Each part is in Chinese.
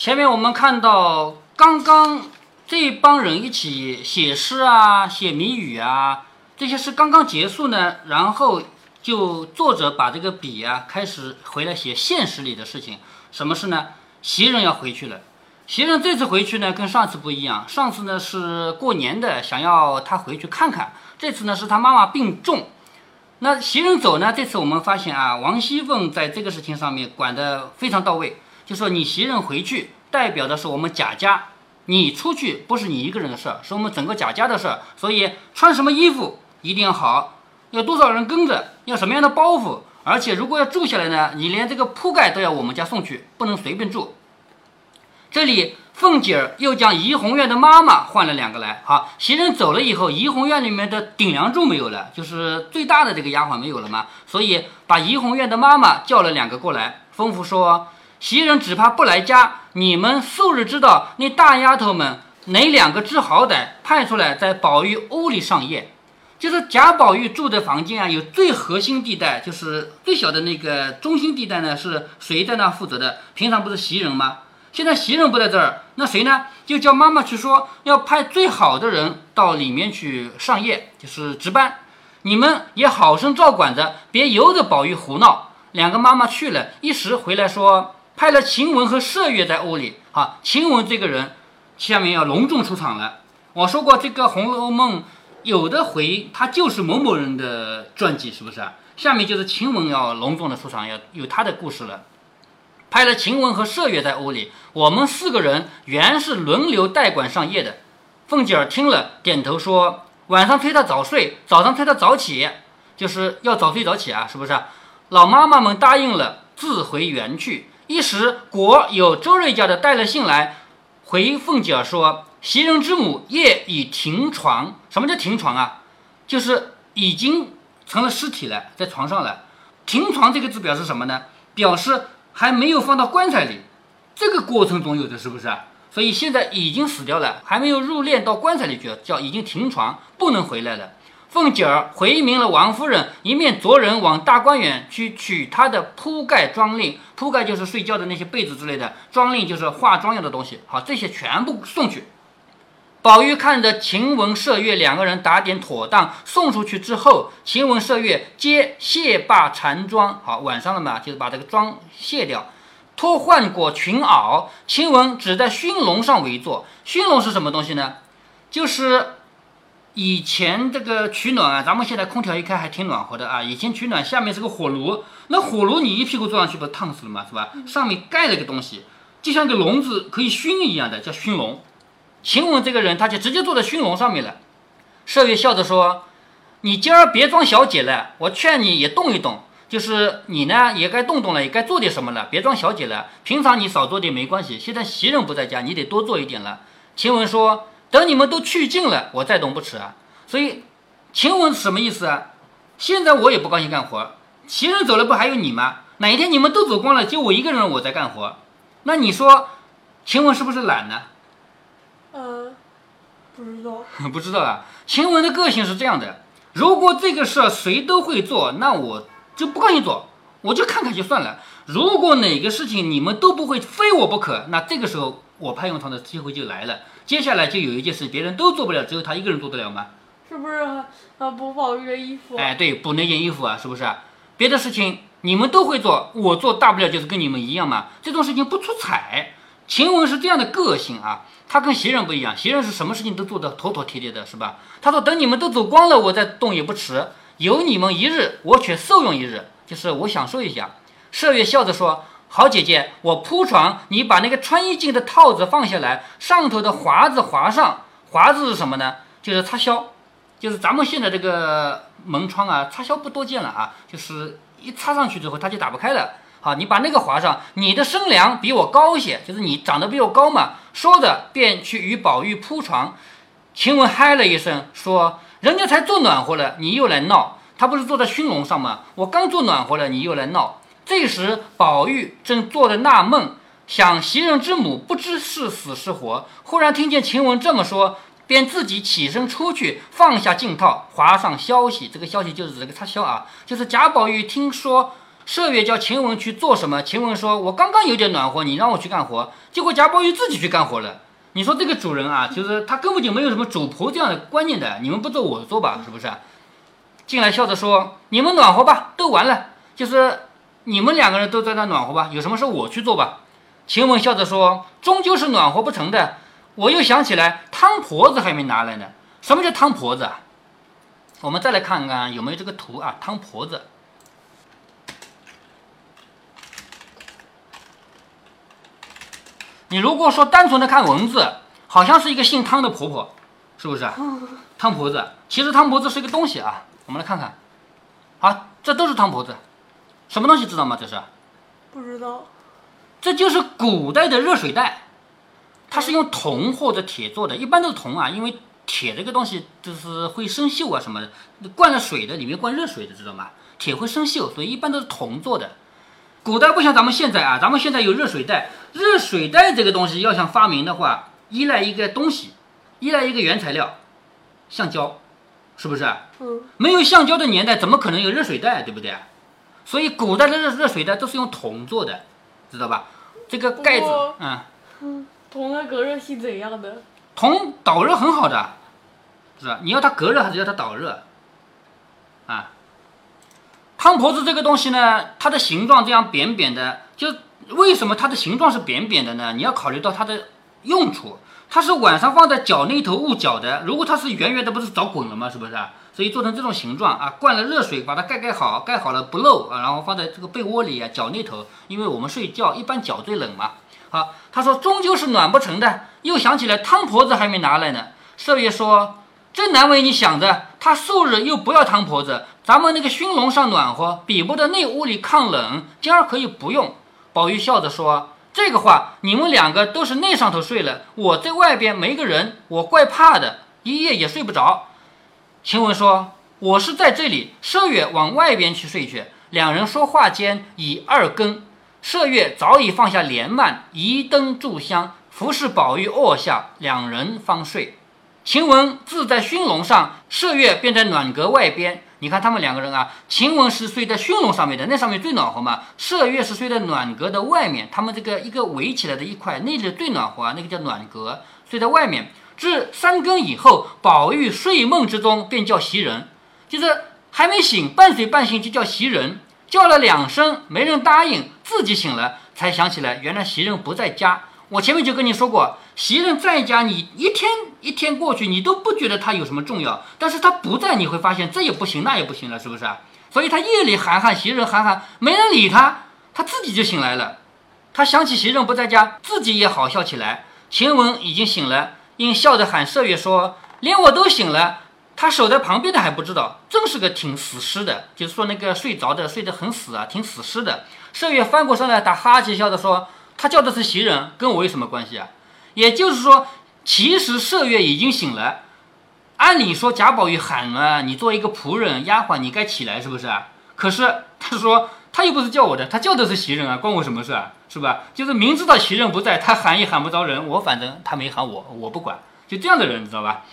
前面我们看到，刚刚这帮人一起写诗啊、写谜语啊，这些诗刚刚结束呢，然后就作者把这个笔啊开始回来写现实里的事情。什么事呢？袭人要回去了。袭人这次回去呢，跟上次不一样。上次呢是过年的，想要他回去看看。这次呢是他妈妈病重。那袭人走呢，这次我们发现啊，王熙凤在这个事情上面管得非常到位。就说你袭人回去，代表的是我们贾家，你出去不是你一个人的事儿，是我们整个贾家的事儿。所以穿什么衣服一定要好，要多少人跟着，要什么样的包袱，而且如果要住下来呢，你连这个铺盖都要我们家送去，不能随便住。这里凤姐儿又将怡红院的妈妈换了两个来。好，袭人走了以后，怡红院里面的顶梁柱没有了，就是最大的这个丫鬟没有了嘛，所以把怡红院的妈妈叫了两个过来，吩咐说。袭人只怕不来家，你们素日知道那大丫头们哪两个知好歹，派出来在宝玉屋里上夜。就是贾宝玉住的房间啊，有最核心地带，就是最小的那个中心地带呢，是谁在那负责的？平常不是袭人吗？现在袭人不在这儿，那谁呢？就叫妈妈去说，要派最好的人到里面去上夜，就是值班。你们也好生照管着，别由着宝玉胡闹。两个妈妈去了一时回来说。派了晴雯和麝月在屋里。好，晴雯这个人，下面要隆重出场了。我说过，这个《红楼梦》有的回他就是某某人的传记，是不是啊？下面就是晴雯要隆重的出场，要有他的故事了。派了晴雯和麝月在屋里，我们四个人原是轮流代管上夜的。凤姐儿听了，点头说：“晚上催他早睡，早上催他早起，就是要早睡早起啊，是不是？”老妈妈们答应了，自回园去。一时果有周瑞家的带了信来，回凤姐儿说：“袭人之母夜已停床。什么叫停床啊？就是已经成了尸体了，在床上了。停床这个字表示什么呢？表示还没有放到棺材里，这个过程总有的是不是？所以现在已经死掉了，还没有入殓到棺材里去，叫已经停床，不能回来了。”凤姐儿回明了王夫人，一面着人往大观园去取她的铺盖妆令，铺盖就是睡觉的那些被子之类的，妆令就是化妆用的东西。好，这些全部送去。宝玉看着晴雯、麝月两个人打点妥当，送出去之后，晴雯、麝月皆卸罢缠妆。好，晚上了嘛，就是把这个妆卸掉，脱换裹裙袄。晴雯只在熏笼上围坐。熏笼是什么东西呢？就是。以前这个取暖啊，咱们现在空调一开还挺暖和的啊。以前取暖下面是个火炉，那火炉你一屁股坐上去不烫死了吗？是吧？上面盖了个东西，就像个笼子可以熏一样的，叫熏笼。晴雯这个人，他就直接坐在熏笼上面了。麝月笑着说：“你今儿别装小姐了，我劝你也动一动，就是你呢也该动动了，也该做点什么了，别装小姐了。平常你少做点没关系，现在袭人不在家，你得多做一点了。”晴雯说。等你们都去尽了，我再动不迟啊。所以，晴雯什么意思啊？现在我也不高兴干活，袭人走了不还有你吗？哪一天你们都走光了，就我一个人我在干活，那你说，晴雯是不是懒呢？呃，不知道，不知道啊。晴雯的个性是这样的：如果这个事儿谁都会做，那我就不高兴做，我就看看就算了。如果哪个事情你们都不会，非我不可，那这个时候我派用场的机会就来了。接下来就有一件事，别人都做不了，只有他一个人做得了吗？是不是啊？补宝玉的衣服？哎，对，补那件衣服啊，是不是？别的事情你们都会做，我做大不了就是跟你们一样嘛。这种事情不出彩。晴雯是这样的个性啊，她跟袭人不一样，袭人是什么事情都做得妥妥帖帖的，是吧？她说等你们都走光了，我再动也不迟。有你们一日，我却受用一日，就是我享受一下。麝月笑着说。好姐姐，我铺床，你把那个穿衣镜的套子放下来，上头的华子划上。华子是什么呢？就是插销，就是咱们现在这个门窗啊，插销不多见了啊，就是一插上去之后它就打不开了。好，你把那个划上。你的身量比我高些，就是你长得比我高嘛。说着便去与宝玉铺床。晴雯嗨了一声，说：“人家才做暖和了，你又来闹。他不是坐在熏笼上吗？我刚做暖和了，你又来闹。”这时，宝玉正做着纳闷，想袭人之母不知是死是活。忽然听见晴雯这么说，便自己起身出去，放下镜套，划上消息。这个消息就是这个插销啊，就是贾宝玉听说麝月叫晴雯去做什么？晴雯说：“我刚刚有点暖和，你让我去干活。”结果贾宝玉自己去干活了。你说这个主人啊，就是他根本就没有什么主仆这样的观念的。你们不做我做吧，是不是？进来笑着说：“你们暖和吧，都完了。就是你们两个人都在那暖和吧，有什么事我去做吧。”晴雯笑着说：“终究是暖和不成的。我又想起来，汤婆子还没拿来呢。什么叫汤婆子啊？我们再来看看有没有这个图啊？汤婆子。”你如果说单纯的看文字，好像是一个姓汤的婆婆，是不是？汤婆子，其实汤婆子是一个东西啊。我们来看看，好，这都是汤婆子，什么东西知道吗？这是？不知道。这就是古代的热水袋，它是用铜或者铁做的，一般都是铜啊，因为铁这个东西就是会生锈啊什么的，灌了水的里面灌热水的，知道吗？铁会生锈，所以一般都是铜做的。古代不像咱们现在啊，咱们现在有热水袋，热水袋这个东西要想发明的话，依赖一个东西，依赖一个原材料，橡胶，是不是？嗯。没有橡胶的年代，怎么可能有热水袋，对不对？所以古代的热热水袋都是用铜做的，知道吧？这个盖子，嗯。嗯。铜的隔热性怎样的？铜导热很好的，是吧？你要它隔热还是要它导热？啊？汤婆子这个东西呢，它的形状这样扁扁的，就为什么它的形状是扁扁的呢？你要考虑到它的用处，它是晚上放在脚那头捂脚的。如果它是圆圆的，不是早滚了吗？是不是？所以做成这种形状啊，灌了热水把它盖盖好，盖好了不漏啊，然后放在这个被窝里啊，脚那头，因为我们睡觉一般脚最冷嘛。好，他说终究是暖不成的，又想起来汤婆子还没拿来呢。少爷说。真难为你想着，他素日又不要汤婆子，咱们那个熏笼上暖和，比不得那屋里抗冷。今儿可以不用。宝玉笑着说：“这个话，你们两个都是那上头睡了，我在外边没个人，我怪怕的，一夜也睡不着。”晴雯说：“我是在这里。”麝月往外边去睡去。两人说话间已二更，麝月早已放下帘幔，移灯炷香，服侍宝玉卧下，两人方睡。晴雯自在熏笼上，麝月便在暖阁外边。你看他们两个人啊，晴雯是睡在熏笼上面的，那上面最暖和嘛。麝月是睡在暖阁的外面，他们这个一个围起来的一块，那里最暖和啊，那个叫暖阁，睡在外面。至三更以后，宝玉睡梦之中便叫袭人，就是还没醒，半睡半醒就叫袭人，叫了两声没人答应，自己醒了才想起来，原来袭人不在家。我前面就跟你说过，袭人在家，你一天一天过去，你都不觉得他有什么重要。但是他不在，你会发现这也不行，那也不行了，是不是？所以他夜里喊喊袭人，喊喊没人理他，他自己就醒来了。他想起袭人不在家，自己也好笑起来。晴雯已经醒了，因笑着喊麝月说：“连我都醒了，他守在旁边的还不知道，真是个挺死尸的。就是说那个睡着的，睡得很死啊，挺死尸的。”麝月翻过身来打哈欠，笑着说。他叫的是袭人，跟我有什么关系啊？也就是说，其实麝月已经醒了。按理说贾宝玉喊了你做一个仆人丫鬟，你该起来是不是啊？可是他说他又不是叫我的，他叫的是袭人啊，关我什么事啊？是吧？就是明知道袭人不在，他喊也喊不着人，我反正他没喊我，我不管，就这样的人，你知道吧？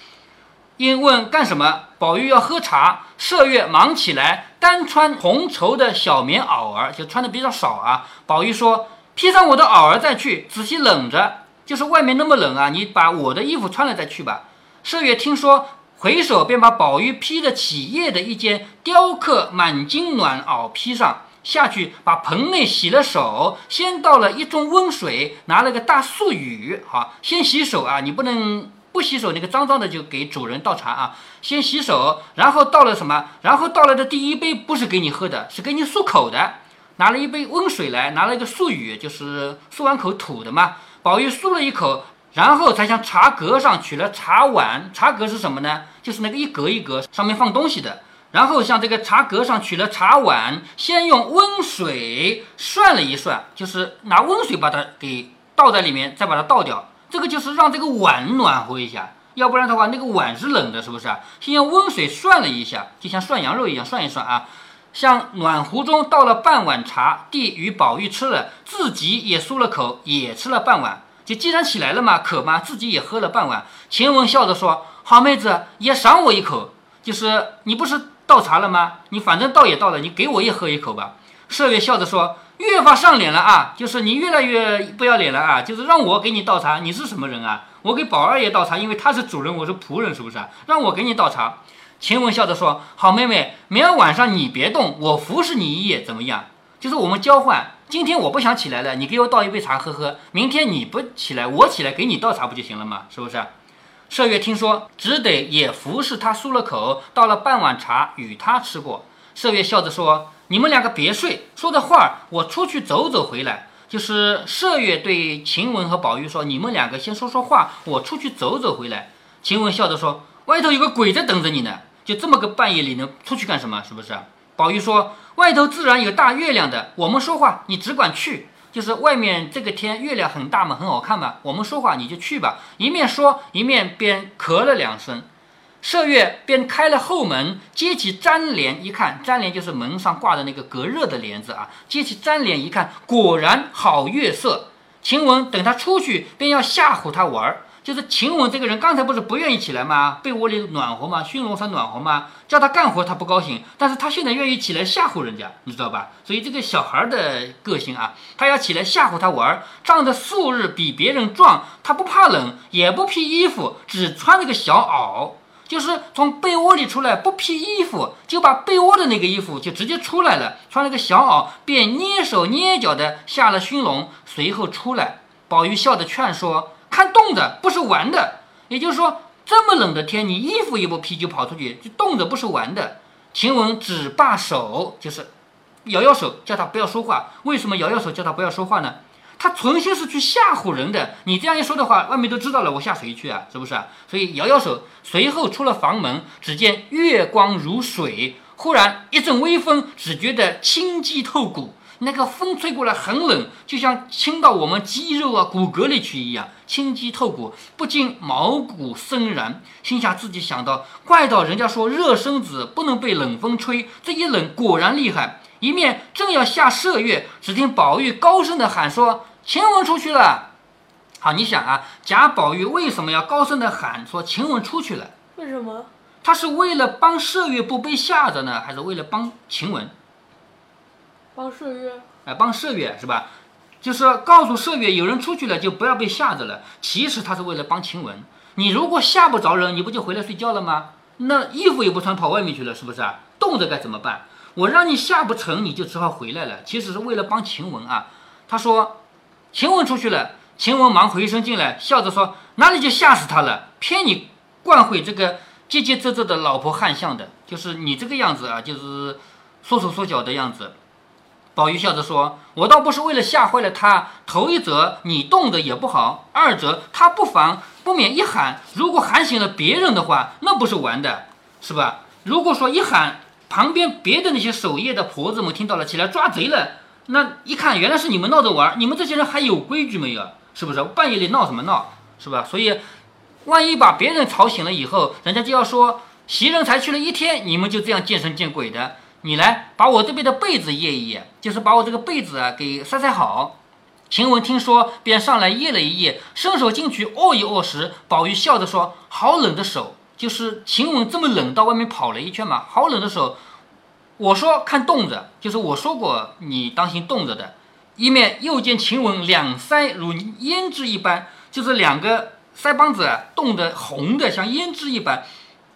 因问干什么，宝玉要喝茶，麝月忙起来，单穿红绸的小棉袄儿，就穿的比较少啊。宝玉说。披上我的袄儿再去，仔细冷着，就是外面那么冷啊！你把我的衣服穿了再去吧。麝月听说，回首便把宝玉披的起夜的一件雕刻满金暖袄披上，下去把盆内洗了手，先倒了一盅温水，拿了个大素盂，好，先洗手啊！你不能不洗手，那个脏脏的就给主人倒茶啊！先洗手，然后倒了什么？然后倒了的第一杯不是给你喝的，是给你漱口的。拿了一杯温水来，拿了一个漱盂，就是漱完口吐的嘛。宝玉漱了一口，然后才向茶格上取了茶碗。茶格是什么呢？就是那个一格一格上面放东西的。然后向这个茶格上取了茶碗，先用温水涮了一涮，就是拿温水把它给倒在里面，再把它倒掉。这个就是让这个碗暖和一下，要不然的话那个碗是冷的，是不是？先用温水涮了一下，就像涮羊肉一样涮一涮啊。向暖壶中倒了半碗茶，递与宝玉吃了，自己也漱了口，也吃了半碗。就既然起来了嘛，渴嘛，自己也喝了半碗。晴雯笑着说：“好妹子，也赏我一口。就是你不是倒茶了吗？你反正倒也倒了，你给我也喝一口吧。”麝月笑着说：“越发上脸了啊，就是你越来越不要脸了啊，就是让我给你倒茶，你是什么人啊？我给宝二爷倒茶，因为他是主人，我是仆人，是不是？让我给你倒茶。”晴雯笑着说：“好妹妹，明儿晚上你别动，我服侍你一夜，怎么样？就是我们交换。今天我不想起来了，你给我倒一杯茶喝喝。明天你不起来，我起来给你倒茶不就行了吗？是不是？”麝月听说，只得也服侍他漱了口，倒了半碗茶与他吃过。麝月笑着说：“你们两个别睡，说的话我出去走走回来。”就是麝月对晴雯和宝玉说：“你们两个先说说话，我出去走走回来。”晴雯笑着说：“外头有个鬼在等着你呢。”就这么个半夜里能出去干什么？是不是？宝玉说：“外头自然有大月亮的，我们说话你只管去。就是外面这个天月亮很大嘛，很好看嘛。我们说话你就去吧。”一面说一面便咳了两声。麝月便开了后门，揭起粘帘一看，粘帘就是门上挂的那个隔热的帘子啊。揭起粘帘一看，果然好月色。晴雯等他出去，便要吓唬他玩儿。就是晴雯这个人，刚才不是不愿意起来吗？被窝里暖和吗？熏笼上暖和吗？叫他干活他不高兴，但是他现在愿意起来吓唬人家，你知道吧？所以这个小孩的个性啊，他要起来吓唬他玩儿，长得素日比别人壮，他不怕冷，也不披衣服，只穿了个小袄，就是从被窝里出来不披衣服，就把被窝的那个衣服就直接出来了，穿了个小袄，便蹑手蹑脚的下了熏笼，随后出来。宝玉笑着劝说。看冻的不是玩的，也就是说，这么冷的天，你衣服也不披就跑出去，就冻的不是玩的。晴雯只罢手，就是摇摇手，叫他不要说话。为什么摇摇手叫他不要说话呢？他存心是去吓唬人的。你这样一说的话，外面都知道了，我吓谁去啊？是不是啊？所以摇摇手，随后出了房门，只见月光如水，忽然一阵微风，只觉得清肌透骨。那个风吹过来很冷，就像侵到我们肌肉啊、骨骼里去一样，清肌透骨，不禁毛骨悚然。心下自己想到，怪到人家说热身子不能被冷风吹，这一冷果然厉害。一面正要下麝月，只听宝玉高声的喊说：“晴雯出去了。”好，你想啊，贾宝玉为什么要高声的喊说晴雯出去了？为什么？他是为了帮麝月不被吓着呢，还是为了帮晴雯？帮麝月，哎，帮麝月是吧？就是告诉麝月，有人出去了就不要被吓着了。其实他是为了帮晴雯。你如果吓不着人，你不就回来睡觉了吗？那衣服也不穿，跑外面去了，是不是啊？冻着该怎么办？我让你吓不成，你就只好回来了。其实是为了帮晴雯啊。他说，晴雯出去了，晴雯忙回身进来，笑着说：“哪里就吓死他了？骗你惯会这个结结仄仄的老婆汉相的，就是你这个样子啊，就是缩手缩脚的样子。”宝玉笑着说：“我倒不是为了吓坏了他。头一则你动的也不好，二则他不防，不免一喊。如果喊醒了别人的话，那不是玩的，是吧？如果说一喊，旁边别的那些守夜的婆子们听到了，起来抓贼了，那一看原来是你们闹着玩，你们这些人还有规矩没有？是不是？半夜里闹什么闹？是吧？所以，万一把别人吵醒了以后，人家就要说袭人才去了一天，你们就这样见神见鬼的。”你来把我这边的被子掖一掖，就是把我这个被子啊给塞塞好。晴雯听说，便上来掖了一掖，伸手进去握一握时，宝玉笑着说：“好冷的手，就是晴雯这么冷，到外面跑了一圈嘛，好冷的手。”我说看冻着，就是我说过你当心冻着的。一面又见晴雯两腮如胭脂一般，就是两个腮帮子冻得红的像胭脂一般，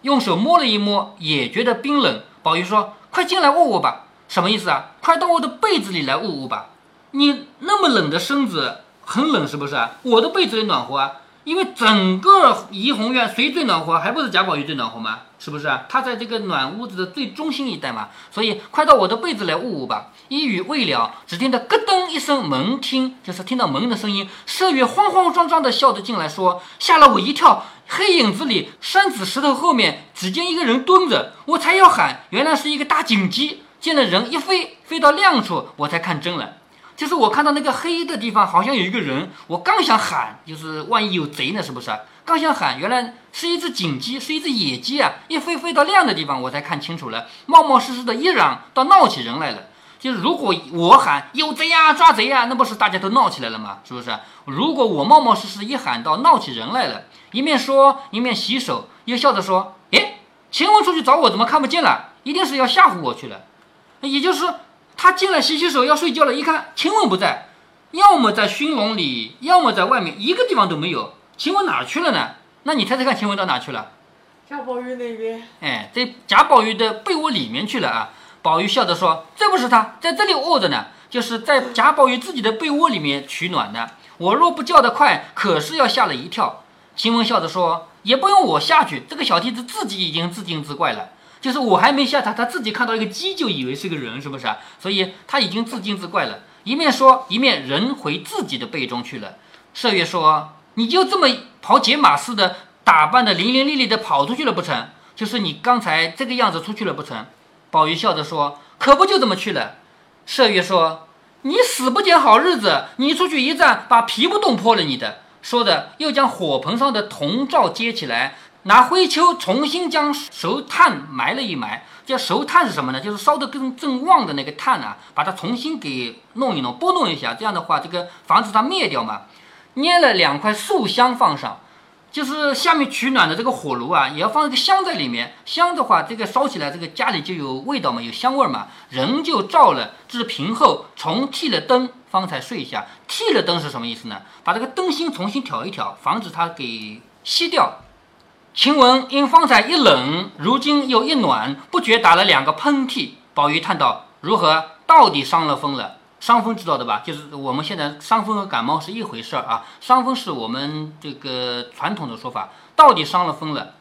用手摸了一摸，也觉得冰冷。宝玉说。快进来捂捂吧，什么意思啊？快到我的被子里来捂捂吧。你那么冷的身子，很冷是不是啊？我的被子里暖和啊，因为整个怡红院谁最暖和？还不是贾宝玉最暖和吗？是不是啊？他在这个暖屋子的最中心一带嘛，所以快到我的被子来捂捂吧。一语未了，只听得咯噔一声门厅，就是听到门的声音。麝月慌慌张张的笑着进来，说：“吓了我一跳。”黑影子里，山子石头后面，只见一个人蹲着。我才要喊，原来是一个大锦鸡。见了人一飞，飞到亮处，我才看真了。就是我看到那个黑的地方，好像有一个人。我刚想喊，就是万一有贼呢，是不是？刚想喊，原来是一只锦鸡，是一只野鸡啊！一飞飞到亮的地方，我才看清楚了。冒冒失失的一嚷，倒闹起人来了。就是如果我喊有贼呀，抓贼呀，那不是大家都闹起来了吗？是不是？如果我冒冒失失一喊，到闹起人来了。一面说一面洗手，又笑着说：“哎，晴雯出去找我，怎么看不见了？一定是要吓唬我去了。也就是他进来洗洗手要睡觉了，一看晴雯不在，要么在熏笼里，要么在外面，一个地方都没有。晴雯哪去了呢？那你猜猜看，晴雯到哪去了？贾宝玉那边，哎，在贾宝玉的被窝里面去了啊！宝玉笑着说：“这不是他，在这里卧着呢，就是在贾宝玉自己的被窝里面取暖呢。我若不叫得快，可是要吓了一跳。”晴雯笑着说：“也不用我下去，这个小蹄子自己已经自惊自怪了。就是我还没吓他，他自己看到一个鸡就以为是个人，是不是啊？所以他已经自惊自怪了。一面说，一面人回自己的被中去了。麝月说：“你就这么跑解马似的？”打扮的伶伶俐俐的跑出去了不成？就是你刚才这个样子出去了不成？宝玉笑着说：“可不就这么去了。”麝月说：“你死不捡好日子，你出去一站，把皮不冻破了你的。”说的又将火盆上的铜罩接起来，拿灰锹重新将熟炭埋了一埋。叫熟炭是什么呢？就是烧得更正旺的那个炭啊，把它重新给弄一弄，拨弄一下，这样的话，这个防止它灭掉嘛。捏了两块素香放上。就是下面取暖的这个火炉啊，也要放一个香在里面。香的话，这个烧起来，这个家里就有味道嘛，有香味嘛。人就照了，至平后，重替了灯，方才睡下。替了灯是什么意思呢？把这个灯芯重新挑一挑，防止它给熄掉。晴雯因方才一冷，如今又一暖，不觉打了两个喷嚏。宝玉叹道：“如何？到底伤了风了？”伤风知道的吧？就是我们现在伤风和感冒是一回事儿啊。伤风是我们这个传统的说法，到底伤了风了。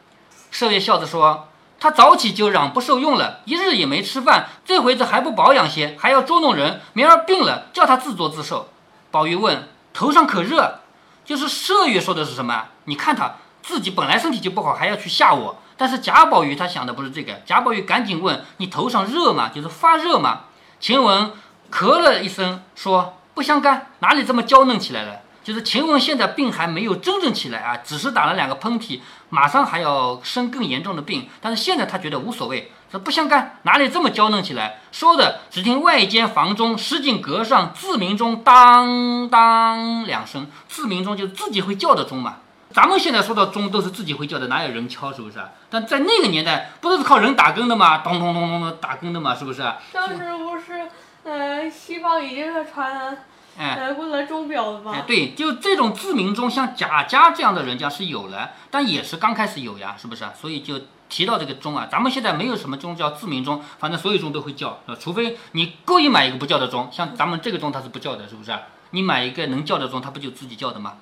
麝月笑着说：“他早起就嚷不受用了，一日也没吃饭，这回子还不保养些，还要捉弄人。明儿病了，叫他自作自受。”宝玉问：“头上可热？”就是麝月说的是什么？你看他自己本来身体就不好，还要去吓我。但是贾宝玉他想的不是这个，贾宝玉赶紧问：“你头上热吗？就是发热吗？”晴雯。咳了一声，说：“不相干，哪里这么娇嫩起来了？就是晴雯现在病还没有真正起来啊，只是打了两个喷嚏，马上还要生更严重的病。但是现在她觉得无所谓，说不相干，哪里这么娇嫩起来？说的只听外间房中石井阁上自鸣钟当当两声，自鸣钟就是自己会叫的钟嘛。咱们现在说到钟都是自己会叫的，哪有人敲？是不是？但在那个年代，不都是靠人打更的吗？咚咚咚咚的打更的吗？是不是？当时不是。呃，西方已经是传，呃，过来钟表了吗？哎，对，就这种自鸣钟，像贾家这样的人家是有了，但也是刚开始有呀，是不是？所以就提到这个钟啊，咱们现在没有什么钟叫自鸣钟，反正所有钟都会叫，除非你故意买一个不叫的钟，像咱们这个钟它是不叫的，是不是？你买一个能叫的钟，它不就自己叫的吗？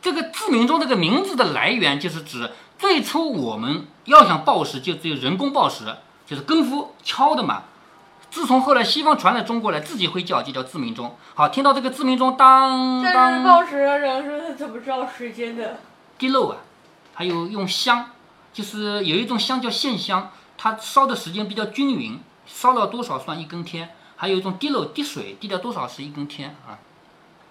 这个自鸣钟这个名字的来源，就是指最初我们要想报时，就只有人工报时，就是功夫敲的嘛。自从后来西方传到中国来，自己会叫，就叫自鸣钟。好，听到这个自鸣钟当当。报时的人是怎么知道时间的？滴漏啊，还有用香，就是有一种香叫线香，它烧的时间比较均匀，烧了多少算一根天。还有一种滴漏滴水，滴掉多少是一根天啊。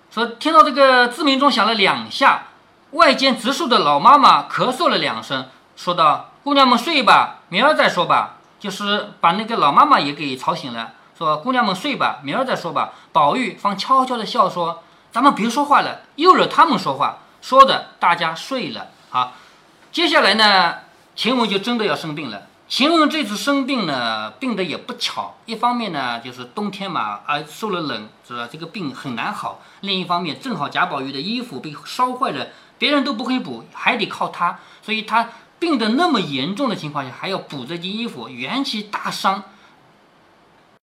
说听到这个自鸣钟响了两下，外间植树的老妈妈咳嗽了两声，说道：“姑娘们睡吧，明儿再说吧。”就是把那个老妈妈也给吵醒了，说：“姑娘们睡吧，明儿再说吧。”宝玉方悄悄的笑说：“咱们别说话了，又惹他们说话。”说的大家睡了。好，接下来呢，晴雯就真的要生病了。晴雯这次生病呢，病的也不巧。一方面呢，就是冬天嘛，啊，受了冷，是吧？这个病很难好。另一方面，正好贾宝玉的衣服被烧坏了，别人都不会补，还得靠他，所以他。病得那么严重的情况下，还要补这件衣服，元气大伤。